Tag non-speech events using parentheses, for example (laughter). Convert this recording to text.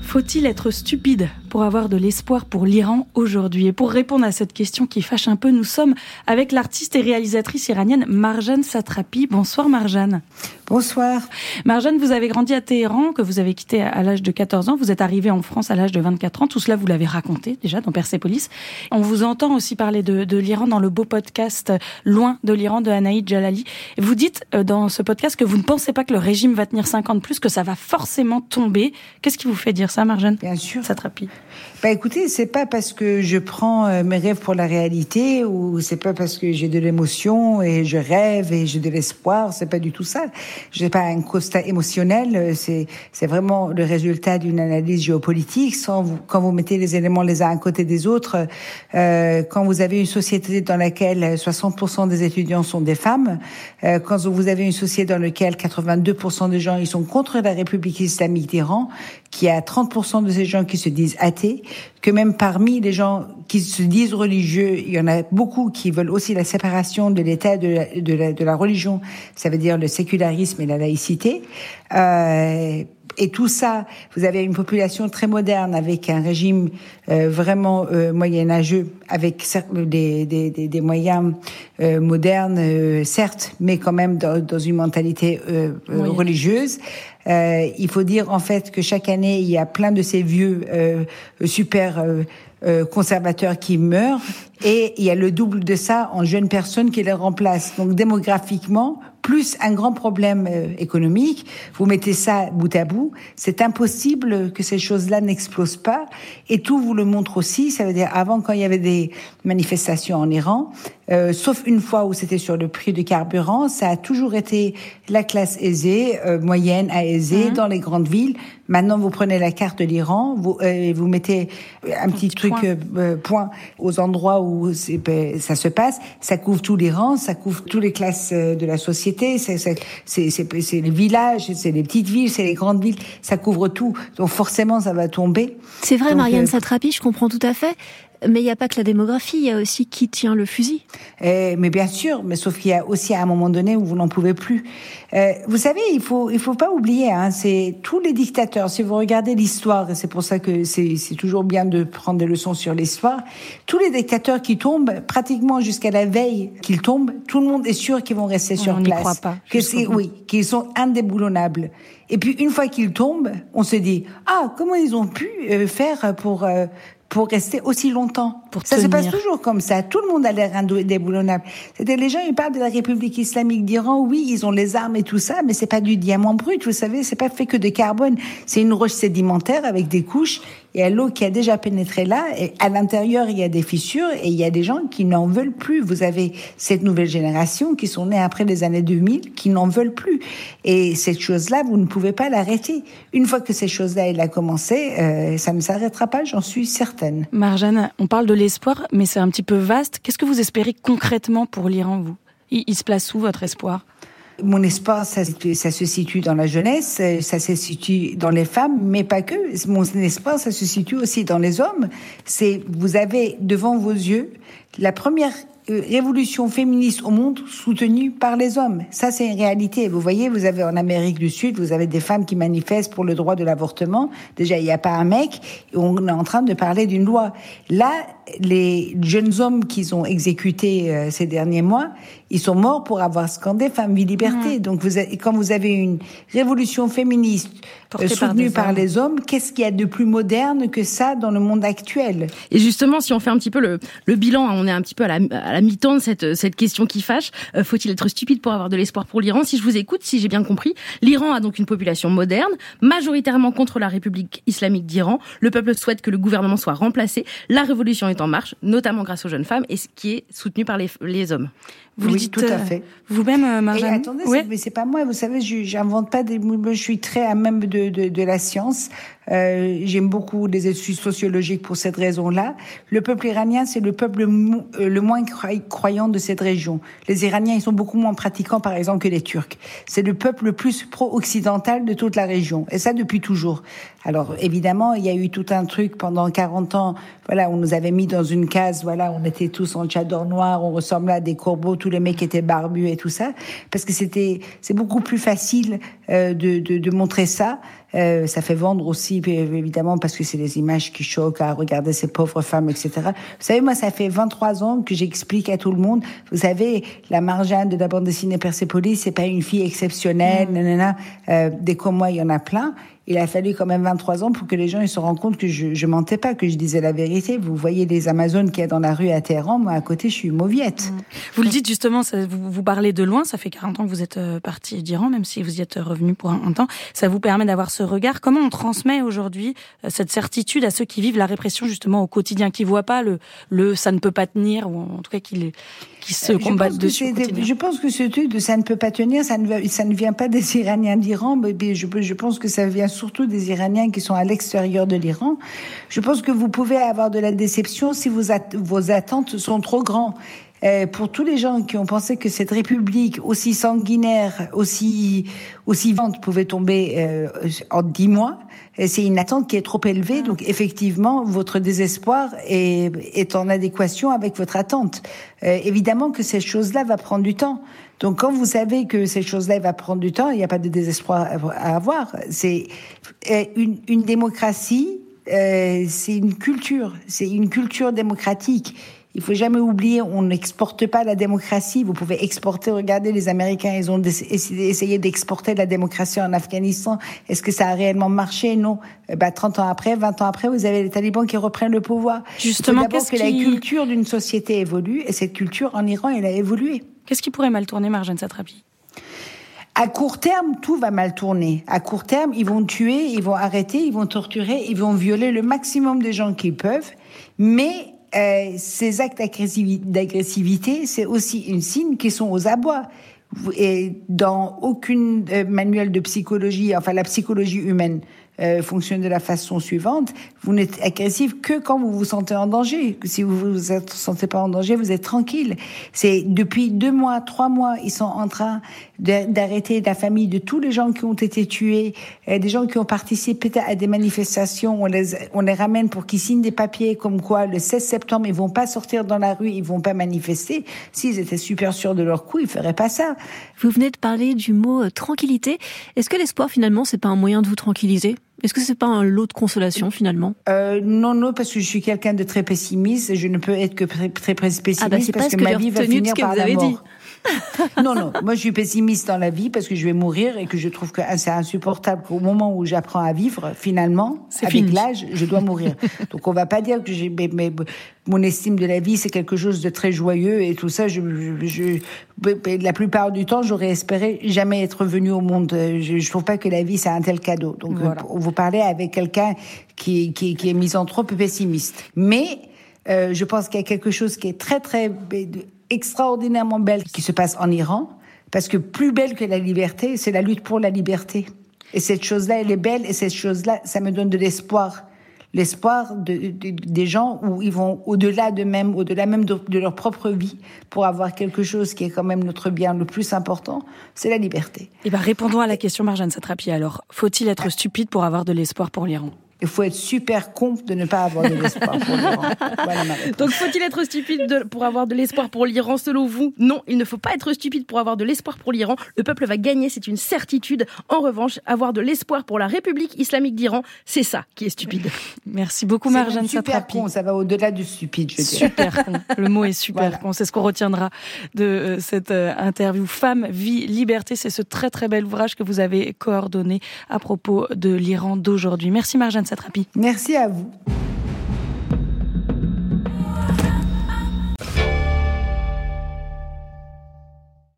Faut-il être stupide pour avoir de l'espoir pour l'Iran aujourd'hui Et pour répondre à cette question qui fâche un peu, nous sommes avec l'artiste et réalisatrice iranienne Marjane Satrapi. Bonsoir Marjane. Bonsoir. Marjane, vous avez grandi à Téhéran, que vous avez quitté à l'âge de 14 ans. Vous êtes arrivée en France à l'âge de 24 ans. Tout cela, vous l'avez raconté déjà dans Persepolis. On vous entend aussi parler de, de l'Iran dans le beau podcast Loin de l'Iran de Anaïd Jalali. Vous dites euh, dans ce podcast que vous ne pensez pas que le régime va tenir 50 de plus, que ça va forcément tomber. Qu'est-ce qui vous fait dire ça, Marjane? Bien sûr. Satrapi. Bah écoutez, c'est pas parce que je prends euh, mes rêves pour la réalité ou c'est pas parce que j'ai de l'émotion et je rêve et j'ai de l'espoir, c'est pas du tout ça. Je n'ai pas un constat émotionnel, euh, c'est c'est vraiment le résultat d'une analyse géopolitique. Sans vous, quand vous mettez les éléments les uns à côté des autres, euh, quand vous avez une société dans laquelle 60% des étudiants sont des femmes, euh, quand vous avez une société dans laquelle 82% des gens ils sont contre la République islamique d'Iran, qui a 30% de ces gens qui se disent athées, que même parmi les gens qui se disent religieux, il y en a beaucoup qui veulent aussi la séparation de l'État de, la, de la religion, ça veut dire le sécularisme et la laïcité. Euh, et tout ça, vous avez une population très moderne avec un régime euh, vraiment euh, moyenâgeux, avec des, des, des, des moyens euh, modernes, euh, certes, mais quand même dans, dans une mentalité euh, religieuse. il faut dire en fait que chaque année, il y a plein de ces vieux super conservateurs qui meurent et il y a le double de ça en jeunes personnes qui les remplacent. Donc démographiquement, plus un grand problème euh, économique, vous mettez ça bout à bout, c'est impossible que ces choses-là n'explosent pas. Et tout vous le montre aussi, ça veut dire avant quand il y avait des manifestations en Iran, euh, sauf une fois où c'était sur le prix du carburant, ça a toujours été la classe aisée, euh, moyenne à aisée, mmh. dans les grandes villes. Maintenant, vous prenez la carte de l'Iran, vous, euh, vous mettez un, petit, petit, truc point. Euh, point aux endroits où ça se passe. Ça couvre tout l'Iran, ça couvre toutes les classes de la société. C'est les villages, c'est les petites villes, c'est les grandes villes. Ça couvre tout. Donc forcément, ça va tomber. C'est vrai, Donc, Marianne Satrapi, je comprends tout à fait. Mais il n'y a pas que la démographie, il y a aussi qui tient le fusil. Euh, mais bien sûr, mais sauf qu'il y a aussi à un moment donné où vous n'en pouvez plus. Euh, vous savez, il faut il faut pas oublier, hein, c'est tous les dictateurs. Si vous regardez l'histoire, et c'est pour ça que c'est c'est toujours bien de prendre des leçons sur l'histoire. Tous les dictateurs qui tombent, pratiquement jusqu'à la veille qu'ils tombent, tout le monde est sûr qu'ils vont rester on sur on place. Croit pas, que c'est oui, qu'ils sont indéboulonnables. Et puis une fois qu'ils tombent, on se dit ah comment ils ont pu euh, faire pour euh, pour rester aussi longtemps. Pour ça tenir. se passe toujours comme ça. Tout le monde a l'air indéboulonnable. C'était les gens, ils parlent de la République islamique d'Iran. Oui, ils ont les armes et tout ça, mais c'est pas du diamant brut. Vous savez, c'est pas fait que de carbone. C'est une roche sédimentaire avec des couches. Il y a l'eau qui a déjà pénétré là. Et à l'intérieur, il y a des fissures et il y a des gens qui n'en veulent plus. Vous avez cette nouvelle génération qui sont nés après les années 2000 qui n'en veulent plus. Et cette chose-là, vous ne pouvez pas l'arrêter. Une fois que cette chose-là, elle a commencé, euh, ça ne s'arrêtera pas, j'en suis certaine. Marjane, on parle de l'espoir, mais c'est un petit peu vaste. Qu'est-ce que vous espérez concrètement pour l'Iran, vous? Il, se place où, votre espoir? Mon espoir, ça, ça, se situe dans la jeunesse, ça se situe dans les femmes, mais pas que. Mon espoir, ça se situe aussi dans les hommes. C'est, vous avez devant vos yeux la première révolution féministe au monde soutenue par les hommes. Ça, c'est une réalité. Vous voyez, vous avez en Amérique du Sud, vous avez des femmes qui manifestent pour le droit de l'avortement. Déjà, il n'y a pas un mec. On est en train de parler d'une loi. Là, les jeunes hommes qu'ils ont exécutés euh, ces derniers mois, ils sont morts pour avoir scandé femme, vie, liberté. Mmh. Donc, vous avez, quand vous avez une révolution féministe euh, soutenue par, par les hommes, qu'est-ce qu'il y a de plus moderne que ça dans le monde actuel? Et justement, si on fait un petit peu le, le bilan, on est un petit peu à la, à la mi-temps de cette, cette question qui fâche. Euh, Faut-il être stupide pour avoir de l'espoir pour l'Iran? Si je vous écoute, si j'ai bien compris, l'Iran a donc une population moderne, majoritairement contre la République islamique d'Iran. Le peuple souhaite que le gouvernement soit remplacé. La révolution est en marche, notamment grâce aux jeunes femmes, et ce qui est soutenu par les, les hommes. Vous oui, le dites tout à fait. Vous-même, euh, Marjane Et attendez, ouais. mais c'est pas moi. Vous savez, je j'invente pas des. Je suis très à même de, de, de la science. Euh, J'aime beaucoup les études sociologiques pour cette raison-là. Le peuple iranien, c'est le peuple euh, le moins croyant de cette région. Les Iraniens, ils sont beaucoup moins pratiquants, par exemple, que les Turcs. C'est le peuple le plus pro-occidental de toute la région, et ça depuis toujours. Alors évidemment, il y a eu tout un truc pendant 40 ans. Voilà, on nous avait mis dans une case. Voilà, on était tous en tchador noir, on ressemblait à des corbeaux, tous les mecs étaient barbus et tout ça, parce que c'était c'est beaucoup plus facile euh, de, de, de, montrer ça. Euh, ça fait vendre aussi, évidemment, parce que c'est des images qui choquent à regarder ces pauvres femmes, etc. Vous savez, moi, ça fait 23 ans que j'explique à tout le monde. Vous savez, la Marjane de la bande dessinée Persepolis, c'est pas une fille exceptionnelle, mmh. nanana. Euh, des comme moi, il y en a plein il a fallu quand même 23 ans pour que les gens ils se rendent compte que je, je mentais pas, que je disais la vérité. Vous voyez les Amazones qu'il y a dans la rue à Téhéran, moi à côté je suis mauviette. Mm. Vous le dites justement, ça, vous, vous parlez de loin, ça fait 40 ans que vous êtes euh, parti d'Iran, même si vous y êtes revenu pour un, temps. Ça vous permet d'avoir ce regard. Comment on transmet aujourd'hui euh, cette certitude à ceux qui vivent la répression justement au quotidien, qui voient pas le, le ça ne peut pas tenir, ou en tout cas qui, qui se euh, combattent dessus Je pense que ce truc de ça ne peut pas tenir, ça ne, ça ne vient pas des Iraniens d'Iran, mais je, je pense que ça vient surtout des Iraniens qui sont à l'extérieur de l'Iran. Je pense que vous pouvez avoir de la déception si vos, vos attentes sont trop grandes. Euh, pour tous les gens qui ont pensé que cette république aussi sanguinaire, aussi aussi vente pouvait tomber euh, en dix mois, euh, c'est une attente qui est trop élevée. Donc effectivement, votre désespoir est, est en adéquation avec votre attente. évidemment que cette chose-là va prendre du temps. Donc, quand vous savez que ces choses-là va prendre du temps, il n'y a pas de désespoir à avoir. C'est euh, une, une démocratie, euh, c'est une culture, c'est une culture démocratique. Il faut jamais oublier, on n'exporte pas la démocratie. Vous pouvez exporter. Regardez, les Américains, ils ont essayé d'exporter la démocratie en Afghanistan. Est-ce que ça a réellement marché? Non. Eh ben, 30 ans après, 20 ans après, vous avez les talibans qui reprennent le pouvoir. Justement, qu'est-ce que la culture d'une société évolue Et cette culture en Iran, elle a évolué. Qu'est-ce qui pourrait mal tourner, Marjane Satrapi? À court terme, tout va mal tourner. À court terme, ils vont tuer, ils vont arrêter, ils vont torturer, ils vont violer le maximum de gens qu'ils peuvent. Mais euh, ces actes d'agressivité, c'est aussi une signe qui sont aux abois. Et dans aucune euh, manuel de psychologie, enfin la psychologie humaine, euh, fonctionne de la façon suivante. Vous n'êtes agressif que quand vous vous sentez en danger. Si vous vous sentez pas en danger, vous êtes tranquille. C'est depuis deux mois, trois mois, ils sont en train d'arrêter la famille de tous les gens qui ont été tués, euh, des gens qui ont participé à des manifestations. On les, on les ramène pour qu'ils signent des papiers comme quoi le 16 septembre, ils vont pas sortir dans la rue, ils vont pas manifester. S'ils étaient super sûrs de leur coup, ils feraient pas ça. Vous venez de parler du mot euh, tranquillité. Est-ce que l'espoir, finalement, c'est pas un moyen de vous tranquilliser? Est-ce que c'est pas un lot de consolation finalement? euh, Non, non, parce que je suis quelqu'un de très pessimiste. Je ne peux être que très, très pessimiste ah bah parce que, ma vie va finir par la mort. Dit. (laughs) non, non. Moi, je suis pessimiste dans la vie parce que je vais mourir et que je trouve que c'est insupportable qu'au moment où j'apprends à vivre, finalement, avec l'âge, je dois mourir. (laughs) Donc, on va pas dire que j'ai, mon estime de la vie, c'est quelque chose de très joyeux et tout ça. Je, je, la plupart du temps, j'aurais espéré jamais être venu au monde. Je, je trouve pas que la vie, c'est un tel cadeau. Donc, voilà. vous parlez avec quelqu'un qui, qui, qui est misanthrope pessimiste. Mais, euh, je pense qu'il y a quelque chose qui est très, très extraordinairement belle qui se passe en Iran, parce que plus belle que la liberté, c'est la lutte pour la liberté. Et cette chose-là, elle est belle, et cette chose-là, ça me donne de l'espoir. L'espoir de, des gens où ils vont au-delà de même, au-delà même de, leur propre vie, pour avoir quelque chose qui est quand même notre bien le plus important, c'est la liberté. Et eh ben, répondons à la question, Marjane Satrapi. Alors, faut-il être stupide pour avoir de l'espoir pour l'Iran? Il faut être super con de ne pas avoir de l'espoir pour l'Iran. (laughs) Donc faut-il être stupide pour avoir de l'espoir pour l'Iran selon vous? Non, il ne faut pas être stupide pour avoir de l'espoir pour l'Iran. Le peuple va gagner, c'est une certitude. En revanche, avoir de l'espoir pour la République islamique d'Iran, c'est ça qui est stupide. (laughs) Merci beaucoup Marjane Super con, ça va au-delà du stupide, je Super con. Le mot est super con. C'est ce qu'on retiendra de euh, cette euh, interview. Femme, vie, liberté, c'est ce très très bel ouvrage que vous avez coordonné à propos de l'Iran d'aujourd'hui. Merci Marjane Merci à vous.